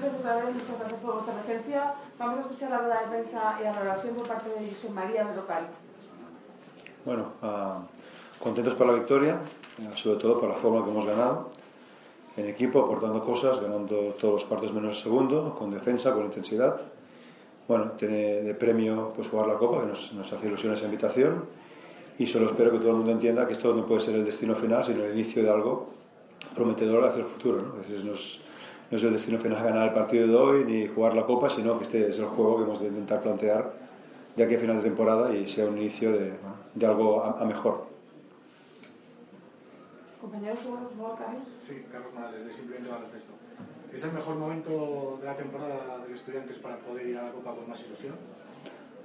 gracias otra vez, muchas gracias por vuestra presencia. Vamos a escuchar la rueda de prensa y la valoración por parte de José María del local. Bueno, uh, contentos por la victoria, uh, sobre todo por la forma que hemos ganado. En equipo, aportando cosas, ganando todos los cuartos menos el segundo, con defensa, con intensidad. Bueno, tiene de premio pues, jugar la Copa, que nos, nos hace ilusión esa invitación. Y solo espero que todo el mundo entienda que esto no puede ser el destino final, sino el inicio de algo prometedor hacia el futuro. ¿no? Nos, no es el destino final ganar el partido de hoy ni jugar la Copa, sino que este es el juego que hemos de intentar plantear de aquí a final de temporada y sea un inicio de, de algo a, a mejor. Compañeros, Carlos. Sí, Carlos Morales, de Simplemente Baloncesto. ¿Es el mejor momento de la temporada de los estudiantes para poder ir a la Copa con más ilusión?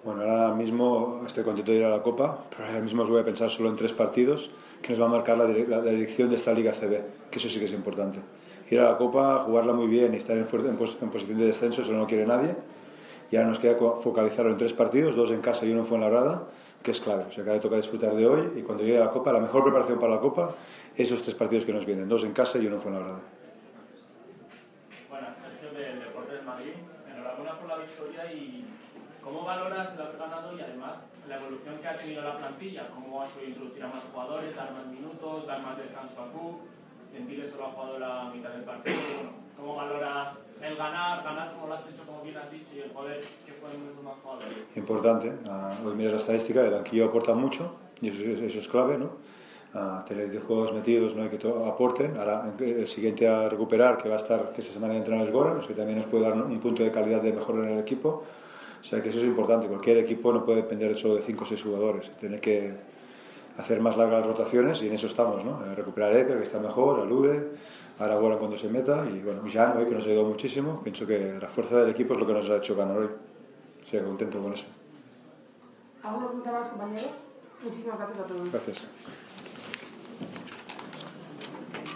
Bueno, ahora mismo estoy contento de ir a la Copa, pero ahora mismo os voy a pensar solo en tres partidos que nos va a marcar la, la, la dirección de esta Liga CB, que eso sí que es importante. Ir a la Copa, jugarla muy bien y estar en, en, pos, en posición de descenso, eso no lo quiere nadie. Y ahora nos queda focalizarlo en tres partidos, dos en casa y uno en Fuenlabrada, que es clave. O sea que ahora toca disfrutar de hoy y cuando llegue a la Copa, la mejor preparación para la Copa, esos tres partidos que nos vienen, dos en casa y uno en Fuenlabrada. Buenas, Sergio del Deporte del Madrid. Enhorabuena por la victoria y ¿cómo valoras el haber ganado y además la evolución que ha tenido la plantilla? ¿Cómo has podido introducir a más jugadores, dar más minutos, dar más descanso a Cook? Gentiles solo ha jugado la mitad del partido. ¿Cómo valoras el ganar, ganar como lo has hecho, como bien has dicho, y el poder que pueden más jugadores? Importante. Uh, miras la estadística, el banquillo aporta mucho y eso, eso es clave, ¿no? Uh, tener 10 juegos metidos, ¿no? que aporten. Ahora, el siguiente a recuperar, que va a estar, que esta semana entra es Goran, que también nos puede dar un punto de calidad de mejor en el equipo. O sea que eso es importante. Cualquier equipo no puede depender solo de 5 o 6 jugadores. Tiene que hacer más largas las rotaciones y en eso estamos, ¿no? Recuperar a Eker, que está mejor, alude, ahora Goran cuando se meta y bueno, Jan hoy que nos ha ayudado muchísimo. Pienso que la fuerza del equipo es lo que nos ha hecho ganar hoy. O sea, contento con eso. ¿Alguna pregunta más, compañeros? Muchísimas gracias a todos. Gracias.